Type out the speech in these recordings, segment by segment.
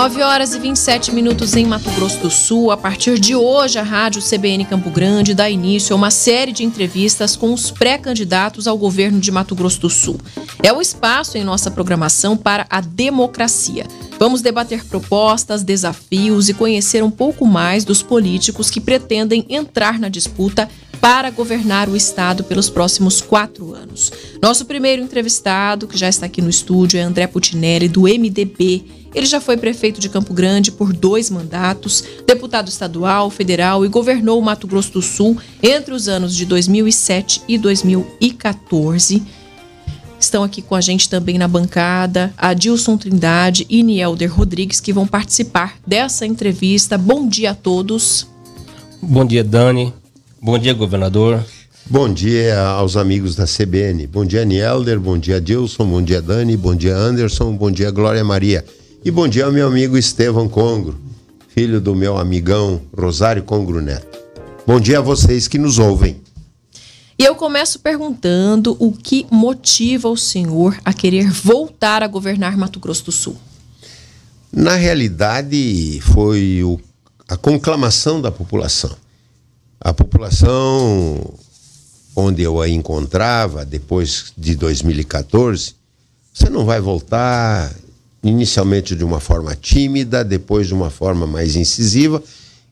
9 horas e 27 minutos em Mato Grosso do Sul. A partir de hoje, a Rádio CBN Campo Grande dá início a uma série de entrevistas com os pré-candidatos ao governo de Mato Grosso do Sul. É o espaço em nossa programação para a democracia. Vamos debater propostas, desafios e conhecer um pouco mais dos políticos que pretendem entrar na disputa para governar o estado pelos próximos quatro anos. Nosso primeiro entrevistado, que já está aqui no estúdio, é André Putinelli, do MDB. Ele já foi prefeito de Campo Grande por dois mandatos, deputado estadual, federal e governou o Mato Grosso do Sul entre os anos de 2007 e 2014. Estão aqui com a gente também na bancada a Dilson Trindade e Nielder Rodrigues, que vão participar dessa entrevista. Bom dia a todos. Bom dia, Dani. Bom dia, governador. Bom dia aos amigos da CBN. Bom dia, Nielder. Bom dia, Dilson. Bom dia, Dani. Bom dia, Anderson. Bom dia, Glória Maria. E bom dia ao meu amigo Estevão Congro, filho do meu amigão Rosário Congro Neto. Bom dia a vocês que nos ouvem. E eu começo perguntando o que motiva o senhor a querer voltar a governar Mato Grosso do Sul. Na realidade, foi o, a conclamação da população. A população onde eu a encontrava depois de 2014, você não vai voltar, inicialmente de uma forma tímida, depois de uma forma mais incisiva,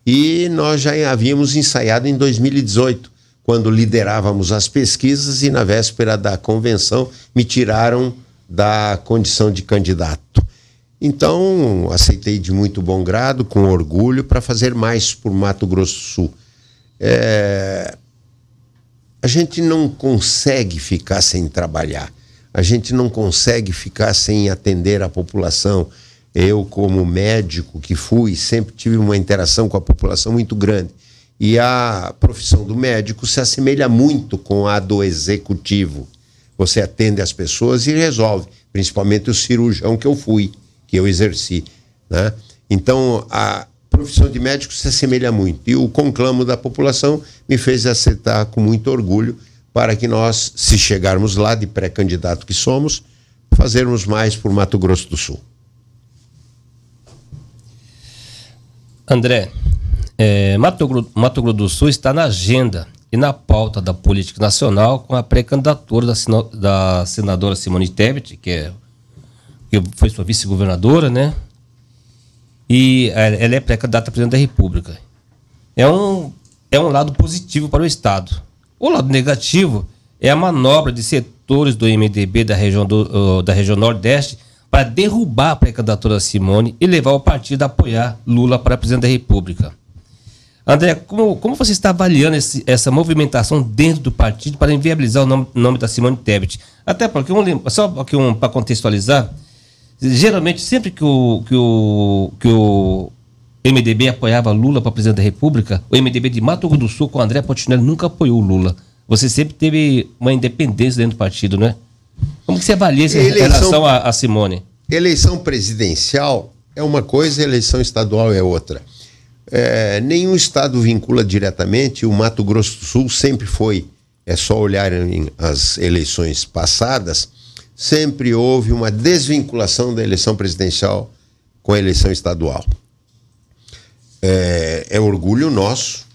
e nós já havíamos ensaiado em 2018, quando liderávamos as pesquisas e na véspera da convenção me tiraram da condição de candidato. Então, aceitei de muito bom grado, com orgulho, para fazer mais por Mato Grosso do Sul. É... A gente não consegue ficar sem trabalhar a gente não consegue ficar sem atender a população. Eu, como médico que fui, sempre tive uma interação com a população muito grande. E a profissão do médico se assemelha muito com a do executivo. Você atende as pessoas e resolve, principalmente o cirurgião que eu fui, que eu exerci. Né? Então, a profissão de médico se assemelha muito. E o conclamo da população me fez aceitar com muito orgulho para que nós, se chegarmos lá de pré-candidato que somos, fazermos mais por Mato Grosso do Sul. André, é, Mato, Mato Grosso do Sul está na agenda e na pauta da política nacional com a pré-candidatura da, da, senadora Simone Tebet, que, é, que foi sua vice-governadora, né? E ela é pré-candidata a presidente da República. É um, é um lado positivo para o Estado o lado negativo é a manobra de setores do MDB da região, do, uh, da região Nordeste para derrubar a pré-candidatura Simone e levar o partido a apoiar Lula para presidente da República. André, como, como você está avaliando esse, essa movimentação dentro do partido para inviabilizar o nome, nome da Simone Tebet? Até porque, um, só um, para contextualizar, geralmente sempre que o, que o, que o MDB apoiava Lula para presidente da República, o MDB de Mato Grosso do Sul com André Pontinelli nunca apoiou Lula. Você sempre teve uma independência dentro do partido, né? Como que você avalia essa eleição, relação a, a Simone? Eleição presidencial é uma coisa, eleição estadual é outra. É, nenhum estado vincula diretamente, o Mato Grosso do Sul sempre foi, é só olhar as eleições passadas, sempre houve uma desvinculação da eleição presidencial com a eleição estadual é, é orgulho nosso,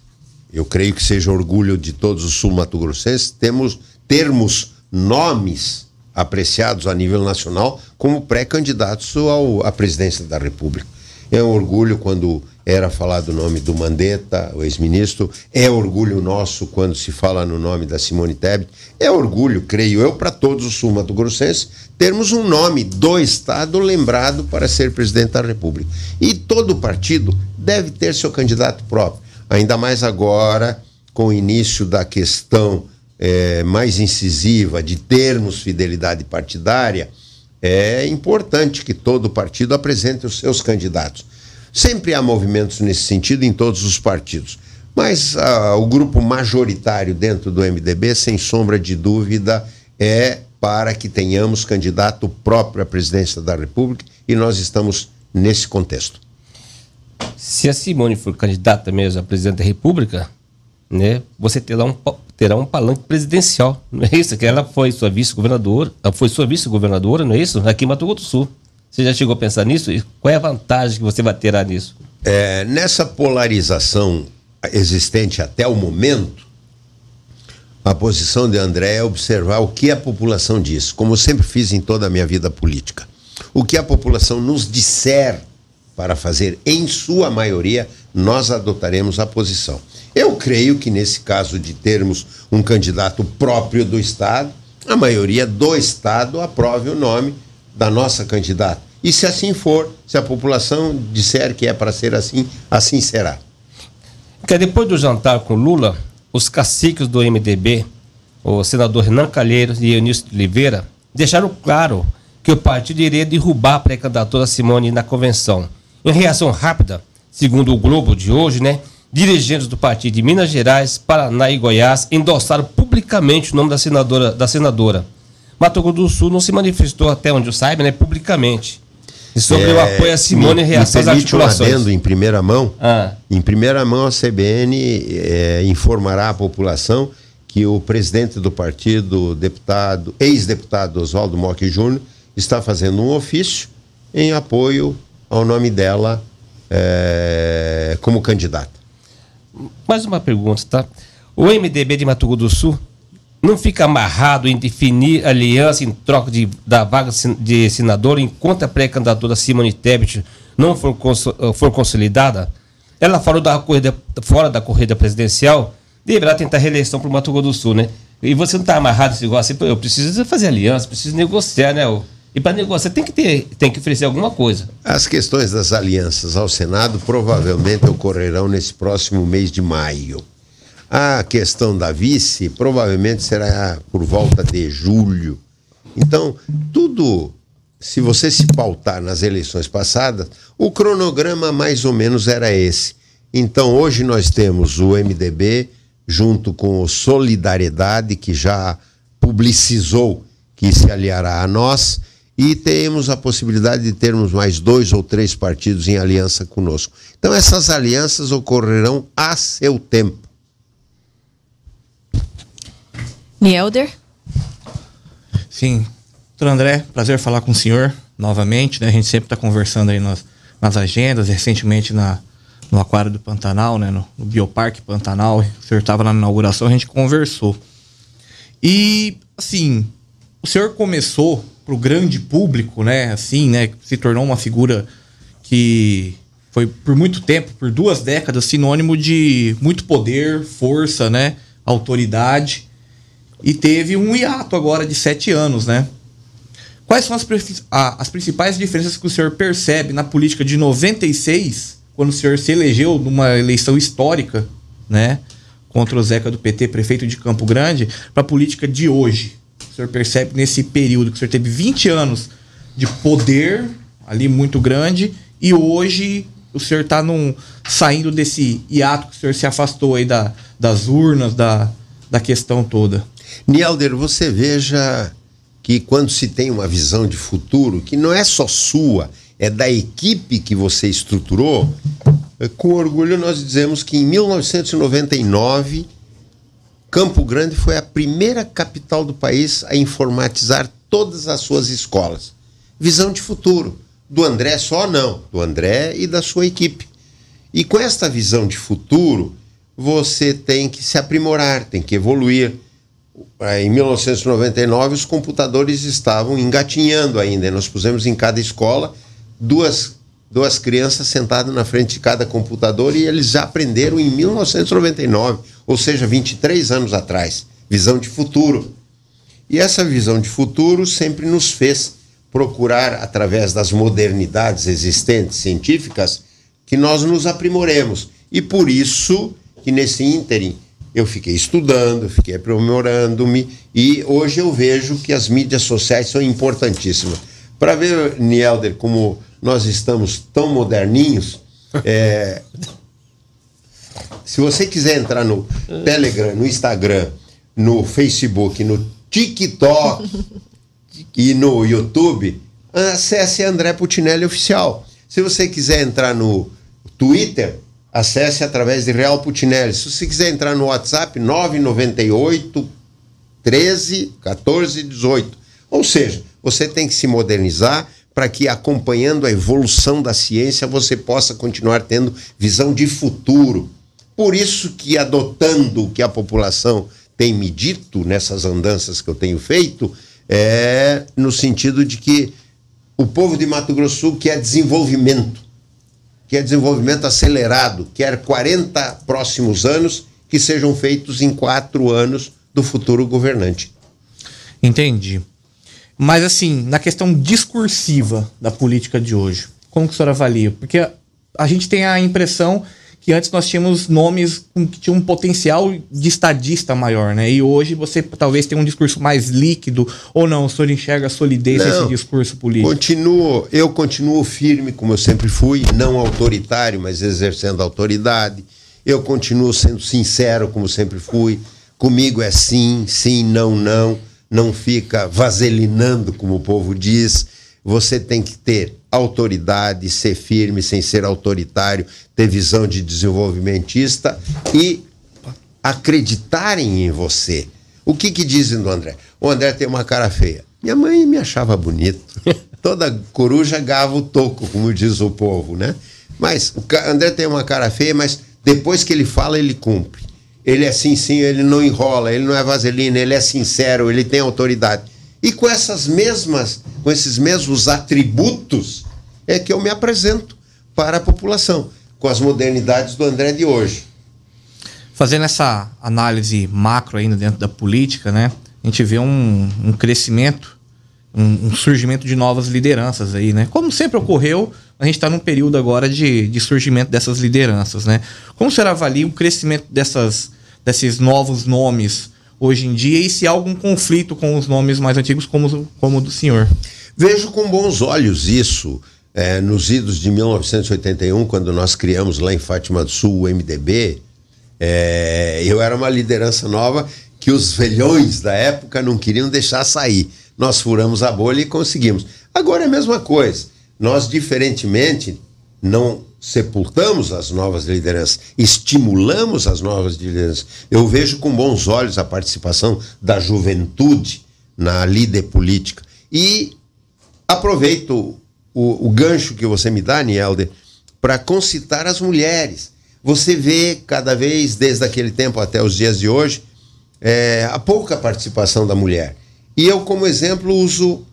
eu creio que seja orgulho de todos os sul-mato-grossenses, temos termos nomes apreciados a nível nacional como pré-candidatos à presidência da República. É um orgulho quando era falado o nome do Mandetta, o ex-ministro. É orgulho nosso quando se fala no nome da Simone Tebet. É orgulho, creio eu, para todos os sul-mato-grossenses termos um nome do Estado lembrado para ser presidente da República. E todo partido deve ter seu candidato próprio. Ainda mais agora, com o início da questão é, mais incisiva de termos fidelidade partidária, é importante que todo partido apresente os seus candidatos. Sempre há movimentos nesse sentido em todos os partidos. Mas ah, o grupo majoritário dentro do MDB, sem sombra de dúvida, é para que tenhamos candidato próprio à presidência da República e nós estamos nesse contexto. Se a Simone for candidata mesmo a presidente da República, né, você terá um, terá um palanque presidencial, não é isso? Que ela foi sua vice-governadora, foi sua vice-governadora, não é isso? Aqui em Mato Grosso do Sul. Você já chegou a pensar nisso? E qual é a vantagem que você vai ter nisso? É, nessa polarização existente até o momento, a posição de André é observar o que a população diz, como sempre fiz em toda a minha vida política. O que a população nos disser para fazer, em sua maioria, nós adotaremos a posição. Eu creio que nesse caso de termos um candidato próprio do Estado, a maioria do Estado aprove o nome da nossa candidata. E se assim for, se a população disser que é para ser assim, assim será. Porque depois do jantar com Lula, os caciques do MDB, o senador Renan Calheiros e Eunício Oliveira, deixaram claro que o partido iria derrubar a pré-candidatura Simone na convenção. Em reação rápida, segundo o Globo de hoje, né, dirigentes do partido de Minas Gerais, Paraná e Goiás endossaram publicamente o nome da senadora. Da senadora. Mato Grosso do Sul não se manifestou, até onde eu saiba, né, publicamente. E sobre é, o apoio a Simone em reação às articulações. Um adendo em primeira mão. Ah. Em primeira mão, a CBN é, informará a população que o presidente do partido, deputado, ex-deputado Oswaldo Mock Júnior, está fazendo um ofício em apoio ao nome dela é, como candidata. Mais uma pergunta, tá? O MDB de Mato Grosso do Sul não fica amarrado em definir aliança em troca de, da vaga de senador enquanto a pré-candidatura Simone Tebet não for, for consolidada? Ela fora da corrida, fora da corrida presidencial, deverá tentar reeleição para o Mato Grosso do Sul, né? E você não está amarrado esse negócio assim, eu preciso fazer aliança, preciso negociar, né? E para negociar tem que ter, tem que oferecer alguma coisa. As questões das alianças ao Senado provavelmente ocorrerão nesse próximo mês de maio. A questão da vice provavelmente será por volta de julho. Então, tudo, se você se pautar nas eleições passadas, o cronograma mais ou menos era esse. Então, hoje nós temos o MDB junto com o Solidariedade, que já publicizou que se aliará a nós e temos a possibilidade de termos mais dois ou três partidos em aliança conosco. Então, essas alianças ocorrerão a seu tempo. Nielder? Sim. Doutor André, prazer falar com o senhor novamente. Né? A gente sempre está conversando aí nas, nas agendas, recentemente na, no Aquário do Pantanal, né? no, no Bioparque Pantanal. O senhor estava na inauguração, a gente conversou. E, assim, o senhor começou para o grande público, né? Assim, né? Se tornou uma figura que foi por muito tempo, por duas décadas, sinônimo de muito poder, força, né? Autoridade. E teve um hiato agora de sete anos, né? Quais são as, as principais diferenças que o senhor percebe na política de 96, quando o senhor se elegeu numa eleição histórica, né? Contra o Zeca do PT, prefeito de Campo Grande, para a política de hoje? O senhor percebe nesse período que o senhor teve 20 anos de poder ali muito grande e hoje o senhor está saindo desse hiato que o senhor se afastou aí da, das urnas, da, da questão toda? Nielder, você veja que quando se tem uma visão de futuro, que não é só sua, é da equipe que você estruturou, com orgulho nós dizemos que em 1999 Campo Grande foi a primeira capital do país a informatizar todas as suas escolas. Visão de futuro. Do André só não, do André e da sua equipe. E com esta visão de futuro, você tem que se aprimorar, tem que evoluir. Em 1999, os computadores estavam engatinhando ainda. Nós pusemos em cada escola duas, duas crianças sentadas na frente de cada computador e eles aprenderam em 1999 ou seja, 23 anos atrás. Visão de futuro. E essa visão de futuro sempre nos fez procurar, através das modernidades existentes científicas, que nós nos aprimoremos. E por isso que nesse ínterim eu fiquei estudando, fiquei aprimorando-me e hoje eu vejo que as mídias sociais são importantíssimas. Para ver, Nielder, como nós estamos tão moderninhos, é, se você quiser entrar no Telegram, no Instagram, no Facebook, no TikTok e no YouTube, acesse André Putinelli Oficial. Se você quiser entrar no Twitter, acesse através de Real Putinelli. Se você quiser entrar no WhatsApp, 998 13 14 18. Ou seja, você tem que se modernizar para que, acompanhando a evolução da ciência, você possa continuar tendo visão de futuro. Por isso que, adotando o que a população tem me dito nessas andanças que eu tenho feito, é no sentido de que o povo de Mato Grosso Sul quer desenvolvimento, quer desenvolvimento acelerado, quer 40 próximos anos que sejam feitos em quatro anos do futuro governante. Entendi. Mas, assim, na questão discursiva da política de hoje, como que o senhor avalia? Porque a gente tem a impressão que antes nós tínhamos nomes que tinham um potencial de estadista maior, né? E hoje você talvez tenha um discurso mais líquido, ou não, o senhor enxerga a solidez não, desse discurso político? Continuo, eu continuo firme, como eu sempre fui, não autoritário, mas exercendo autoridade. Eu continuo sendo sincero, como sempre fui. Comigo é sim, sim, não, não não fica vaselinando, como o povo diz. Você tem que ter autoridade, ser firme sem ser autoritário, ter visão de desenvolvimentista e acreditarem em você. O que, que dizem do André? O André tem uma cara feia. Minha mãe me achava bonito. Toda coruja gava o toco, como diz o povo, né? Mas o André tem uma cara feia, mas depois que ele fala, ele cumpre. Ele é sim, sim, ele não enrola, ele não é vaselina, ele é sincero, ele tem autoridade. E com essas mesmas, com esses mesmos atributos é que eu me apresento para a população, com as modernidades do André de hoje. Fazendo essa análise macro ainda dentro da política, né? A gente vê um, um crescimento, um, um, surgimento de novas lideranças aí, né? Como sempre ocorreu, a gente está num período agora de, de surgimento dessas lideranças, né? Como você avalia o crescimento dessas desses novos nomes hoje em dia e se há algum conflito com os nomes mais antigos, como, como o do senhor? Vejo com bons olhos isso. É, nos idos de 1981, quando nós criamos lá em Fátima do Sul o MDB, é, eu era uma liderança nova que os velhões da época não queriam deixar sair. Nós furamos a bolha e conseguimos. Agora é a mesma coisa. Nós, diferentemente, não sepultamos as novas lideranças, estimulamos as novas lideranças. Eu vejo com bons olhos a participação da juventude na líder política. E aproveito o, o gancho que você me dá, Nielder, para concitar as mulheres. Você vê cada vez, desde aquele tempo até os dias de hoje, é, a pouca participação da mulher. E eu, como exemplo, uso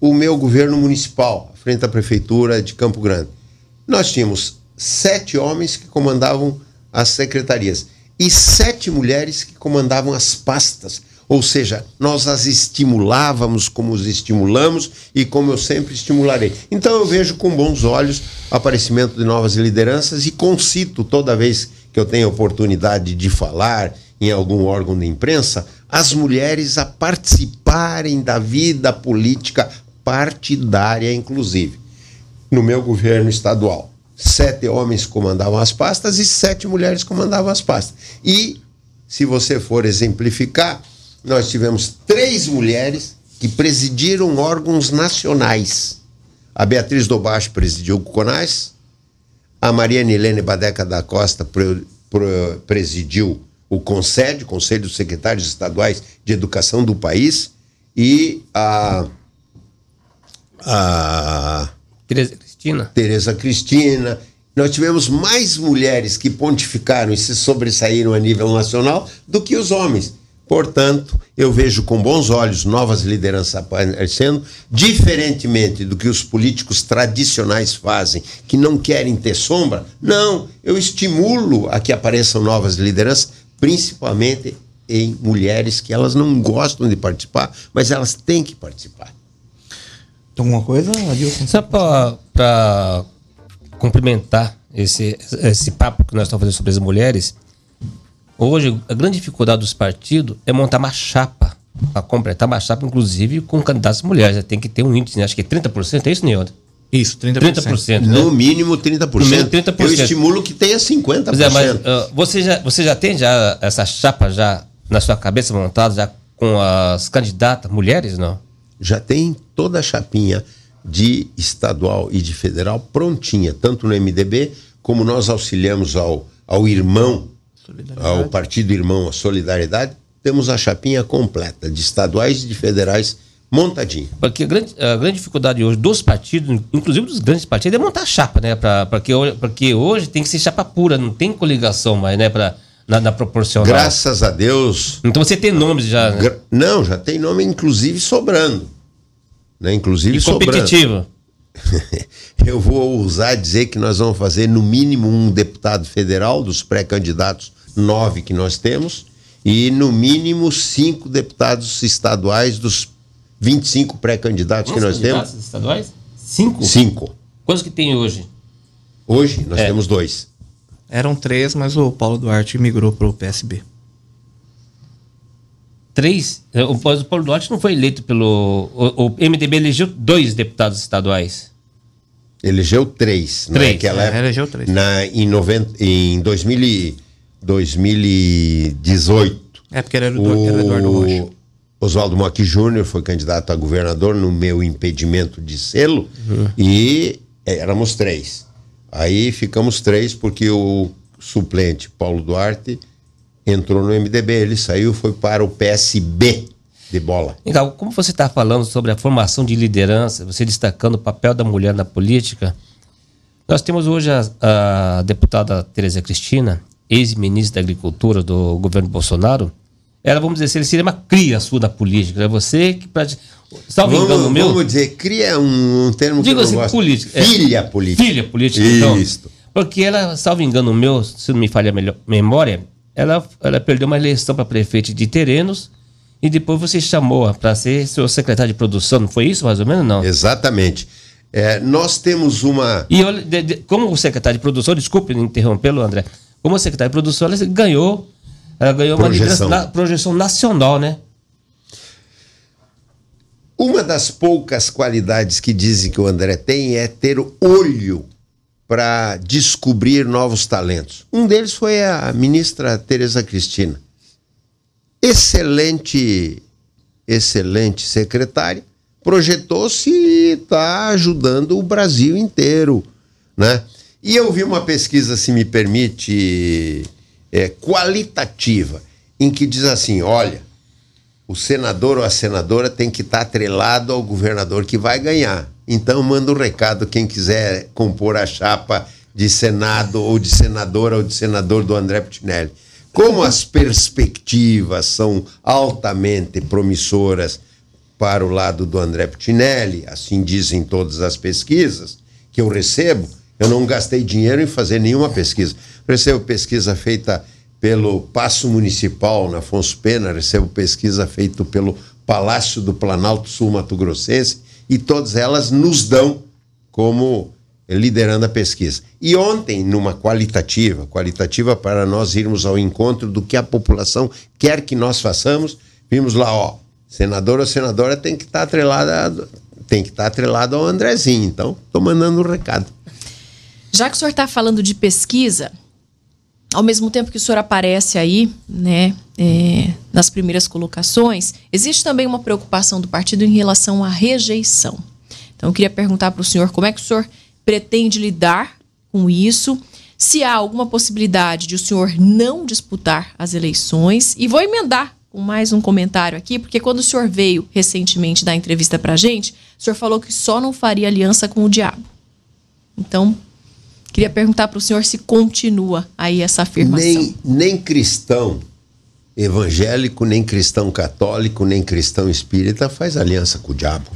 o meu governo municipal, frente à prefeitura de Campo Grande nós tínhamos sete homens que comandavam as secretarias e sete mulheres que comandavam as pastas. Ou seja, nós as estimulávamos como os estimulamos e como eu sempre estimularei. Então eu vejo com bons olhos o aparecimento de novas lideranças e concito toda vez que eu tenho oportunidade de falar em algum órgão de imprensa, as mulheres a participarem da vida política partidária, inclusive no meu governo estadual. Sete homens comandavam as pastas e sete mulheres comandavam as pastas. E, se você for exemplificar, nós tivemos três mulheres que presidiram órgãos nacionais. A Beatriz Dobacho presidiu o CONAS, a Maria Nilene Badeca da Costa pre, pre, presidiu o CONSED, Conselho dos Secretários Estaduais de Educação do país, e a, a Tereza Cristina. Tereza Cristina. Nós tivemos mais mulheres que pontificaram e se sobressaíram a nível nacional do que os homens. Portanto, eu vejo com bons olhos novas lideranças aparecendo, diferentemente do que os políticos tradicionais fazem, que não querem ter sombra. Não, eu estimulo a que apareçam novas lideranças, principalmente em mulheres que elas não gostam de participar, mas elas têm que participar. Tem alguma coisa, Adilson? Só para complementar esse, esse papo que nós estamos fazendo sobre as mulheres, hoje a grande dificuldade dos partidos é montar uma chapa, para completar uma chapa, inclusive, com candidatos mulheres. Tem que ter um índice, né? acho que é 30%, é isso, Nildo? Isso, 30%. 30% né? No mínimo 30%. No mínimo 30%. Eu estimulo que tenha 50%. Pois é, mas uh, você, já, você já tem já essa chapa já na sua cabeça montada, já com as candidatas mulheres, não? Já tem toda a chapinha de estadual e de federal prontinha, tanto no MDB como nós auxiliamos ao, ao irmão, ao partido irmão, a Solidariedade, temos a chapinha completa de estaduais e de federais Montadinho. Porque a grande, a grande dificuldade hoje dos partidos, inclusive dos grandes partidos, é montar chapa, né? Pra, pra que, hoje- porque hoje tem que ser chapa pura, não tem coligação mais, né? Pra, na, na proporcional. Graças a Deus. Então você tem nomes já, né? Não, já tem nome, inclusive, sobrando. Né? Inclusive E sobrando. competitivo. Eu vou ousar dizer que nós vamos fazer no mínimo um deputado federal dos pré-candidatos, nove que nós temos, e no mínimo cinco deputados estaduais dos 25 pré-candidatos que nós temos. estaduais? Cinco? Cinco. Quantos que tem hoje? Hoje nós É. temos dois. Eram três, mas o Paulo Duarte migrou pro PSB. Três? É, O Paulo o Paulo Duarte não foi eleito pelo. O, o MDB elegeu dois deputados estaduais. Elegeu três. Três, Naquela é, época, elegeu três. Na, em, 90, em 2000, e- 2018. É porque era, o, era o Eduardo Rocha. Oswaldo Mock Júnior foi candidato a governador no meu impedimento de selo e éramos três. Aí ficamos três porque o suplente Paulo Duarte entrou no MDB, ele saiu foi para o PSB de bola. Legal, como você está falando sobre a formação de liderança, você destacando o papel da mulher na política, nós temos hoje a, a deputada Tereza Cristina, ex-ministra da Agricultura do governo Bolsonaro. Ela, vamos dizer assim, seria uma cria sua da política. É você que, pra, salvo engano Vamos, meu, vamos dizer, cria um, um termo Digo que eu assim, gosto. política, é. Filha política. filha política, então. Isso. Porque ela, salvo engano meu, se não me falha a memória, ela, ela perdeu uma eleição para prefeito de Terenos e depois você chamou para ser seu secretário de produção, não foi isso mais ou menos? Não. Exatamente. É, nós temos uma. E olha, de- de- como secretário de produção, desculpe interrompê-lo, André, como secretário de produção, ela ganhou, ela ganhou uma Projeção. liderança na, projeção nacional, né? Uma das poucas qualidades que dizem que o André tem é ter olho para descobrir novos talentos. Um deles foi a ministra Tereza Cristina. Excelente, excelente secretária, projetou-se e está ajudando o Brasil inteiro, né? E eu vi uma pesquisa, se me permite, é, qualitativa, em que diz assim, olha, o senador ou a senadora tem que estar atrelado ao governador que vai ganhar. Então manda um recado quem quiser compor a chapa de senado ou de senadora ou de senador do André Putinelli. Como as perspectivas são altamente promissoras para o lado do André Putinelli, assim dizem todas as pesquisas que eu recebo, eu não gastei dinheiro em fazer nenhuma pesquisa. Recebo pesquisa feita pelo Paço Municipal na Afonso Pena, recebo pesquisa feita pelo Palácio do Planalto Sul Mato Grossense, e todas elas nos dão como liderando a pesquisa. E ontem, numa qualitativa, qualitativa para nós irmos ao encontro do que a população quer que nós façamos, vimos lá, ó, senador ou senadora tem que estar atrelada, tem que estar atrelado ao Andrezinho. Então, estou mandando um recado. Já que o senhor está falando de pesquisa, ao mesmo tempo que o senhor aparece aí, né, é, nas primeiras colocações, existe também uma preocupação do partido em relação à rejeição. Então, eu queria perguntar para o senhor como é que o senhor pretende lidar com isso, se há alguma possibilidade de o senhor não disputar as eleições, e vou emendar com mais um comentário aqui, porque quando o senhor veio recentemente dar entrevista para a gente, o senhor falou que só não faria aliança com o diabo. Então, Queria perguntar para o senhor se continua aí essa afirmação. Nem, nem cristão evangélico, nem cristão católico, nem cristão espírita faz aliança com o diabo.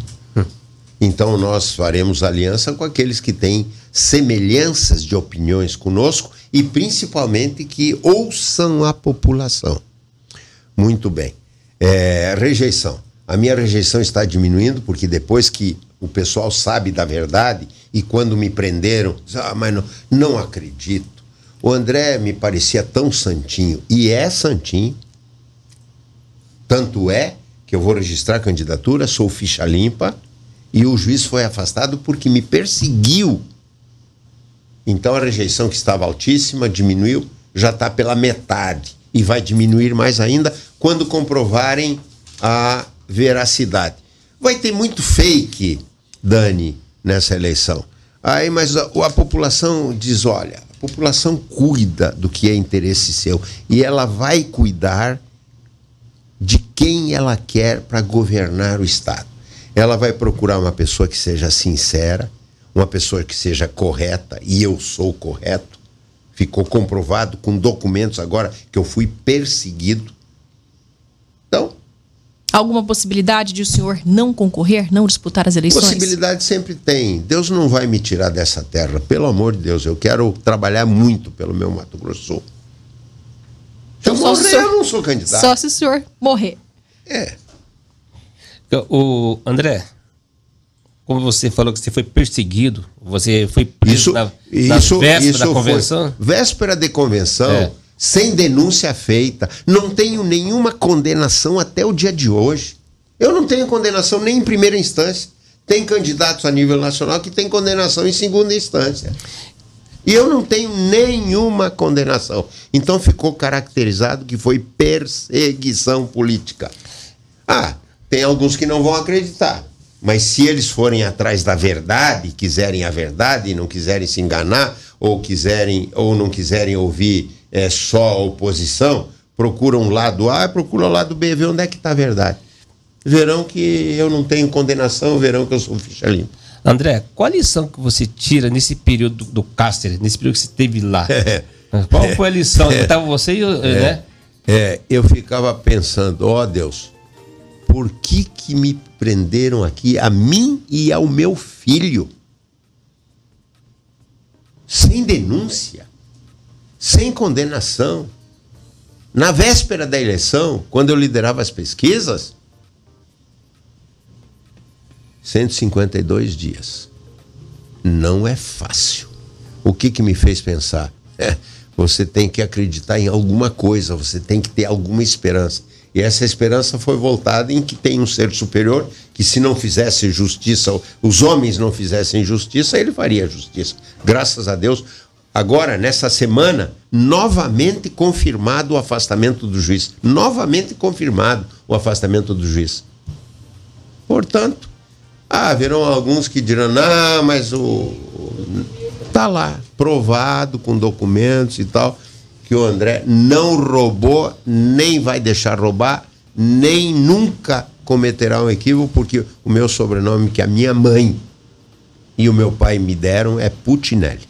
Então nós faremos aliança com aqueles que têm semelhanças de opiniões conosco e principalmente que ouçam a população. Muito bem. É, rejeição. A minha rejeição está diminuindo porque depois que o pessoal sabe da verdade e quando me prenderam, diz, ah, mas não, não acredito. O André me parecia tão santinho e é santinho. Tanto é que eu vou registrar a candidatura, sou ficha limpa e o juiz foi afastado porque me perseguiu. Então a rejeição que estava altíssima diminuiu, já está pela metade e vai diminuir mais ainda quando comprovarem a veracidade. Vai ter muito fake, Dani, nessa eleição. Aí, mas a, a população diz: olha, a população cuida do que é interesse seu e ela vai cuidar de quem ela quer para governar o Estado. ela vai procurar uma pessoa que seja sincera, uma pessoa que seja correta, e eu sou correto. Ficou comprovado com documentos agora que eu fui perseguido. Então, Alguma possibilidade de o senhor não concorrer, não disputar as eleições? Possibilidade sempre tem. Deus não vai me tirar dessa terra, pelo amor de Deus. Eu quero trabalhar muito pelo meu Mato Grosso do Sul. Então, eu morrer, senhor- eu não sou candidato. Só se o senhor morrer. É. O André, como você falou que você foi perseguido, você foi preso Isso, na, na isso, véspera isso da convenção. Foi véspera de convenção, É. sem denúncia feita. Não tenho nenhuma condenação até o dia de hoje. Eu não tenho condenação nem em primeira instância. Tem candidatos a nível nacional que tem condenação em segunda instância. E eu não tenho nenhuma condenação. Então ficou caracterizado que foi perseguição política. Ah, tem alguns que não vão acreditar. Mas se eles forem atrás da verdade, quiserem a verdade e não quiserem se enganar, ou quiserem ou não quiserem ouvir é, só a oposição, procuram o lado A, procuram o lado B, ver onde é que está a verdade. Verão que eu não tenho condenação, verão que eu sou ficha limpa. André, qual a lição que você tira nesse período do, do Cáceres, nesse período que você esteve lá? Qual foi a lição? Estava você e o- né? É, eu ficava pensando, ó Deus, por que que me prenderam aqui a mim e ao meu filho? Sem denúncia, sem condenação. Na véspera da eleição, quando eu liderava as pesquisas, 152 dias. Não é fácil. O que, que me fez pensar? É, você tem que acreditar em alguma coisa, você tem que ter alguma esperança. E essa esperança foi voltada em que tem um ser superior que, se não fizesse justiça, os homens não fizessem justiça, ele faria justiça. Graças a Deus. Agora, nessa semana, novamente confirmado o afastamento do juiz. Novamente confirmado o afastamento do juiz. Portanto, ah, haverão alguns que dirão, não, mas o. Tá lá, provado com documentos e tal, que o André não roubou, nem vai deixar roubar, nem nunca cometerá um equívoco, porque o meu sobrenome que a minha mãe e o meu pai me deram é Putinelli.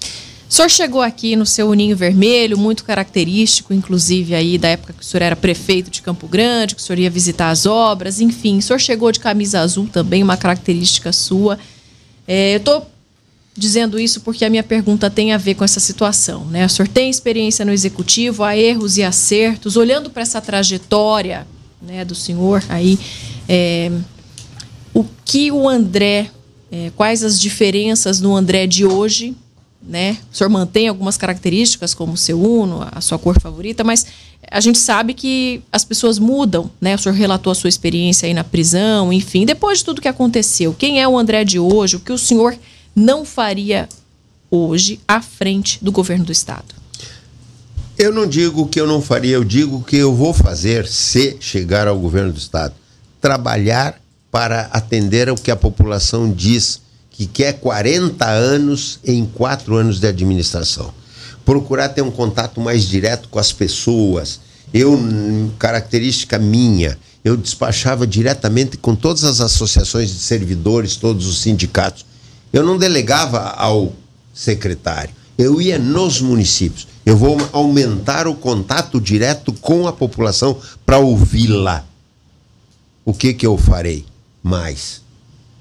O senhor chegou aqui no seu uninho vermelho, muito característico, inclusive aí da época que o senhor era prefeito de Campo Grande, que o senhor ia visitar as obras, enfim. O senhor chegou de camisa azul também, uma característica sua. É, eu estou dizendo isso porque a minha pergunta tem a ver com essa situação. Né? O senhor tem experiência no executivo, há erros e acertos. Olhando para essa trajetória né, do senhor aí, é, o que o André, é, quais as diferenças no André de hoje né? O senhor mantém algumas características, como o seu Uno, a sua cor favorita, mas a gente sabe que as pessoas mudam, né? O senhor relatou a sua experiência aí na prisão, enfim, depois de tudo que aconteceu. Quem é o André de hoje? O que o senhor não faria hoje à frente do governo do Estado? Eu não digo que eu não faria, eu digo que eu vou fazer se chegar ao governo do Estado. Trabalhar para atender ao que a população diz que quer 40 anos em quatro anos de administração. Procurar ter um contato mais direto com as pessoas. Eu, característica minha, eu despachava diretamente com todas as associações de servidores, todos os sindicatos. Eu não delegava ao secretário, eu ia nos municípios. Eu vou aumentar o contato direto com a população para ouvi-la. O que, que eu farei? Mais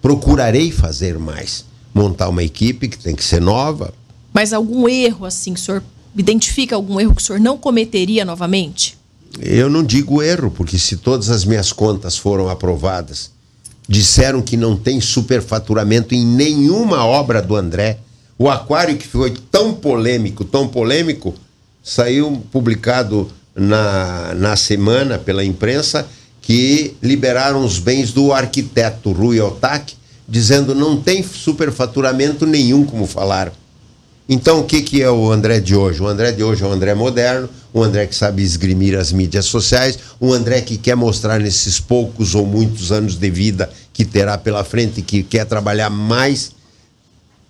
procurarei fazer mais. Montar uma equipe que tem que ser nova. Mas algum erro, assim, o senhor identifica algum erro que o senhor não cometeria novamente? Eu não digo erro, porque se todas as minhas contas foram aprovadas, disseram que não tem superfaturamento em nenhuma obra do André. O aquário que foi tão polêmico, tão polêmico, saiu publicado na, na semana pela imprensa que liberaram os bens do arquiteto Rui Otaki, dizendo não tem superfaturamento nenhum, como falaram. Então, o que, que é o André de hoje? O André de hoje é o André moderno, o André que sabe esgrimir as mídias sociais, o André que quer mostrar nesses poucos ou muitos anos de vida que terá pela frente, que quer trabalhar mais.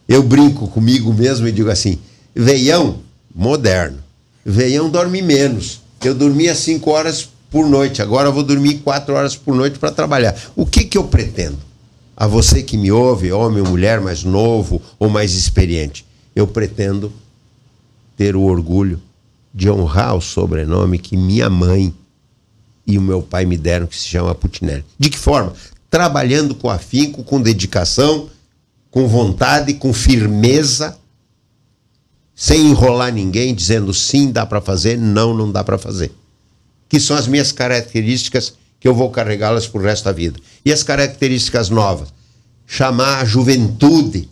Eu brinco comigo mesmo e digo assim: veião, moderno. Veião dorme menos. Eu dormia cinco horas por noite. Agora eu vou dormir quatro horas por noite para trabalhar. O que, que eu pretendo? a você que me ouve, homem ou mulher mais novo ou mais experiente, eu pretendo ter o orgulho de honrar o sobrenome que minha mãe e o meu pai me deram, que se chama Putinelli. De que forma? Trabalhando com afinco, com dedicação, com vontade, com firmeza, sem enrolar ninguém, dizendo sim, dá para fazer, não, não dá para fazer. Que são as minhas características que eu vou carregá-las para o resto da vida. E as características novas? Chamar a juventude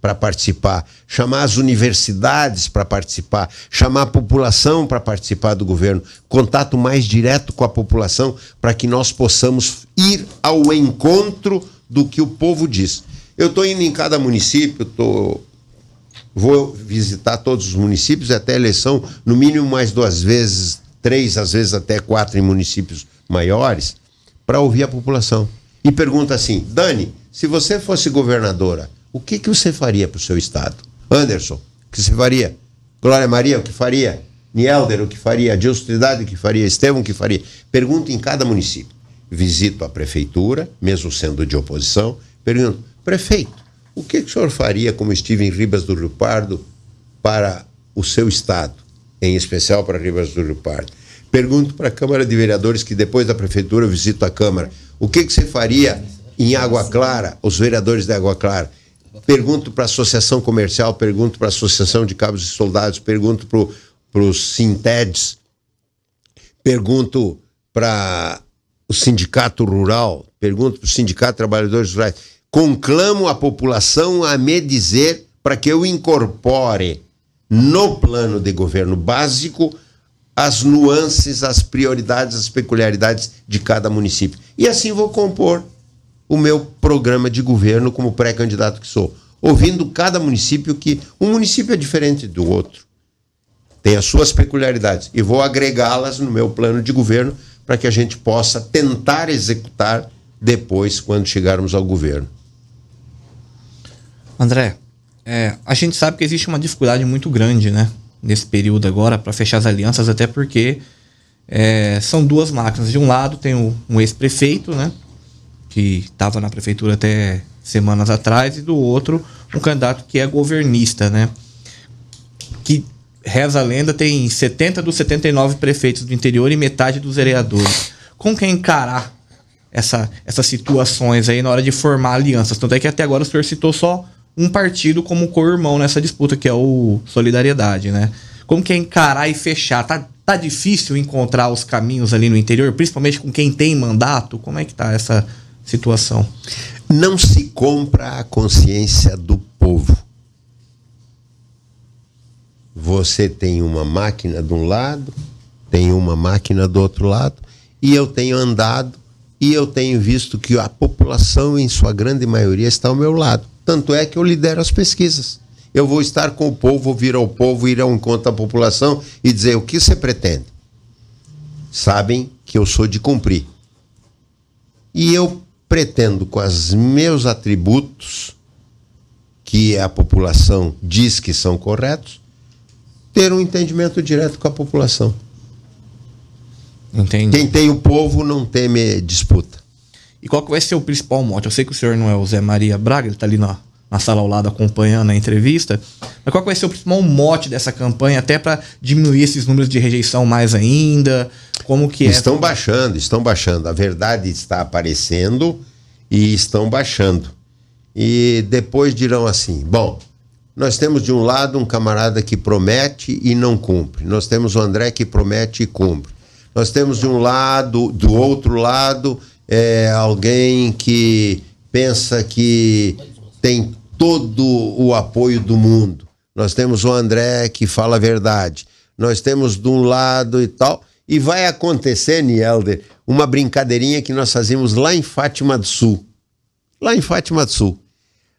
para participar, chamar as universidades para participar, chamar a população para participar do governo, contato mais direto com a população para que nós possamos ir ao encontro do que o povo diz. Eu estou indo em cada município, tô, vou visitar todos os municípios até a eleição, no mínimo mais duas vezes, três, às vezes até quatro em municípios maiores, para ouvir a população. E pergunta assim: Dani, se você fosse governadora, o que, que você faria para o seu estado? Anderson, o que você faria? Glória Maria, o que faria? Nielder, o que faria? Adilson Trindade, o que faria? Estevão, o que faria? Pergunto em cada município. Visito a prefeitura, mesmo sendo de oposição, pergunto, prefeito, o que, que o senhor faria como estive em Ribas do Rio Pardo para o seu estado, em especial para Ribas do Rio Pardo? Pergunto para a Câmara de Vereadores, que depois da prefeitura eu visito a Câmara, o que, que você faria em Água Clara, os vereadores de Água Clara? pergunto para a associação comercial, pergunto para a associação de cabos e soldados, pergunto para os Sinteds, pergunto para o sindicato rural, pergunto para o sindicato de trabalhadores rurais, conclamo a população a me dizer para que eu incorpore no plano de governo básico as nuances, as prioridades, as peculiaridades de cada município. E assim vou compor o meu programa de governo como pré-candidato que sou, ouvindo cada município que um município é diferente do outro, tem as suas peculiaridades e vou agregá-las no meu plano de governo para que a gente possa tentar executar depois quando chegarmos ao governo. André, é, a gente sabe que existe uma dificuldade muito grande, né, nesse período agora para fechar as alianças, até porque é, são duas máquinas. De um lado tem o, um ex-prefeito, né, que estava na prefeitura até semanas atrás, e do outro, um candidato que é governista, né? Que reza a lenda, tem 70 dos 79 prefeitos do interior e metade dos vereadores. Como que é encarar essa, essas situações aí na hora de formar alianças? Tanto é que até agora o senhor citou só um partido como co-irmão nessa disputa, que é o Solidariedade, né? Como que é encarar e fechar? Tá, tá difícil encontrar os caminhos ali no interior, principalmente com quem tem mandato? Como é que tá essa situação. Não se compra a consciência do povo. Você tem uma máquina de um lado, tem uma máquina do outro lado, e eu tenho andado e eu tenho visto que a população, em sua grande maioria, está ao meu lado. Tanto é que eu lidero as pesquisas. Eu vou estar com o povo, vir ao povo, ir ao encontro da população e dizer o que você pretende. Sabem que eu sou de cumprir. E eu pretendo, com os meus atributos, que a população diz que são corretos, ter um entendimento direto com a população. Entendi. Quem tem o povo não teme disputa. E qual que vai ser o principal mote? Eu sei que o senhor não é o Zé Maria Braga, ele está ali na, na sala ao lado acompanhando a entrevista. Mas qual vai ser o principal mote dessa campanha, até para diminuir esses números de rejeição mais ainda? Como que é? Estão baixando, estão baixando. A verdade está aparecendo e estão baixando. E depois dirão assim: bom, nós temos de um lado um camarada que promete e não cumpre. Nós temos o André que promete e cumpre. Nós temos de um lado, do outro lado, é, alguém que pensa que tem todo o apoio do mundo. Nós temos o André que fala a verdade. Nós temos de um lado e tal. E vai acontecer, Nielder, uma brincadeirinha que nós fazíamos lá em Fátima do Sul. Lá em Fátima do Sul.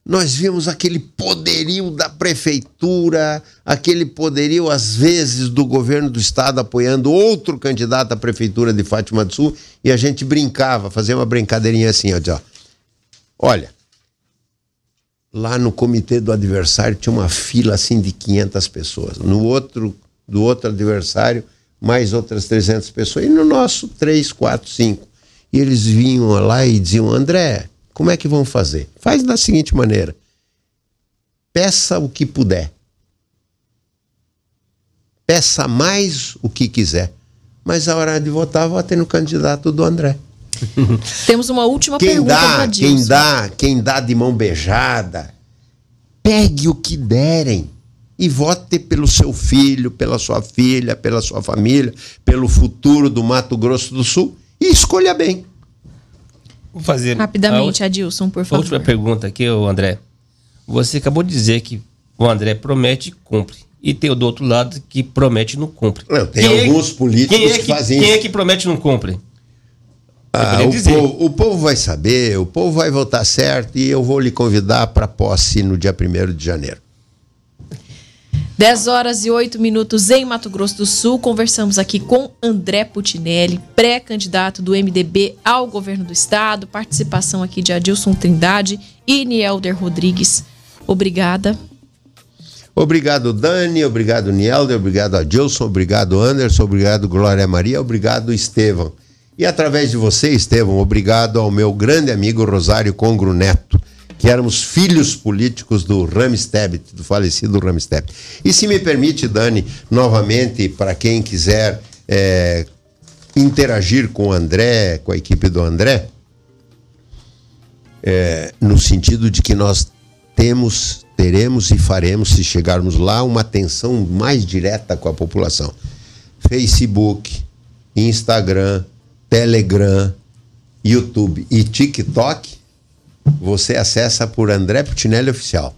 Nós vimos aquele poderio da prefeitura, aquele poderio, às vezes, do governo do estado apoiando outro candidato à prefeitura de Fátima do Sul, e a gente brincava, fazia uma brincadeirinha assim, ó. Olha, lá no comitê do adversário tinha uma fila assim de 500 pessoas. No outro, do outro adversário, mais outras 300 pessoas. E no nosso, 3, 4, 5. E eles vinham lá e diziam: André, Como é que vão fazer? Faz da seguinte maneira: peça o que puder. Peça mais o que quiser. Mas a hora de votar, vote no candidato do André. Temos uma última quem pergunta dá, Quem dá, quem dá de mão beijada, pegue o que derem e vote pelo seu filho, pela sua filha, pela sua família, pelo futuro do Mato Grosso do Sul e escolha bem. Vou fazer Rapidamente, a Adilson, por favor. última pergunta aqui, André. Você acabou de dizer que o André promete e cumpre. E tem o do outro lado que promete e não cumpre. Não, tem Quem é- alguns políticos quem é que fazem Quem isso. é que promete e não cumpre? Ah, o, povo, o povo vai saber, o povo vai votar certo e eu vou lhe convidar para posse no dia 1 de janeiro. 10 horas e 8 minutos em Mato Grosso do Sul. Conversamos aqui com André Putinelli, pré-candidato do MDB ao governo do estado. Participação aqui de Adilson Trindade e Nielder Rodrigues. Obrigada. Obrigado, Dani, obrigado, Nielder, obrigado, Adilson, obrigado, Anderson, obrigado, Glória Maria, obrigado, Estevão. E através de você, Estevão, obrigado ao meu grande amigo Rosário Congro Neto, que éramos filhos políticos do Ramsteb, do falecido Ramsteb. E se me permite, Dani, novamente, para quem quiser eh, interagir com o André, com a equipe do André, é, no sentido de que nós temos, teremos e faremos, se chegarmos lá, uma atenção mais direta com a população. Facebook, Instagram, Telegram, YouTube e TikTok, você acessa por André Putinelli Oficial.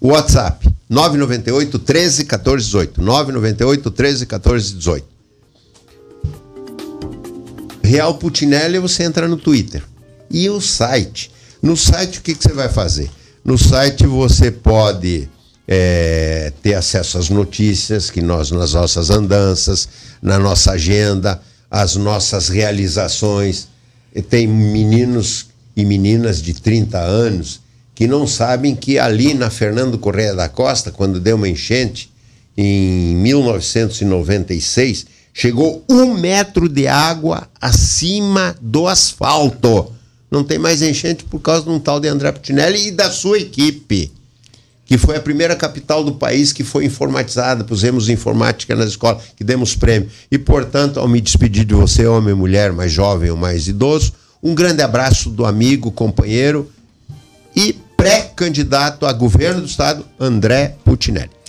WhatsApp 998 13 14 18. 998 13 14 18. Real Putinelli, você entra no Twitter. E o site? No site, o que, que você vai fazer? No site você pode é, ter acesso às notícias que nós, nas nossas andanças, na nossa agenda, as nossas realizações. E tem meninos e meninas de 30 anos que não sabem que ali na Fernando Correia da Costa, quando deu uma enchente, em 1996, chegou um metro de água acima do asfalto. Não tem mais enchente por causa de um tal de André Putinelli e da sua equipe, que foi a primeira capital do país que foi informatizada, pusemos informática nas escolas, que demos prêmio. E, portanto, ao me despedir de você, homem, mulher, mais jovem ou mais idoso, um grande abraço do amigo, companheiro e pré-candidato a governo do estado, André Putinelli.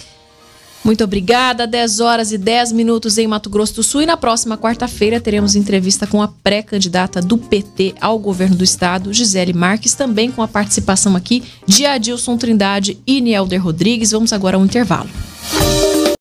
Muito obrigada. 10 horas e 10 minutos em Mato Grosso do Sul. E na próxima quarta-feira teremos entrevista com a pré-candidata do PT ao governo do estado, Gisele Marques, também com a participação aqui de Adilson Trindade e Nielder Rodrigues. Vamos agora ao intervalo.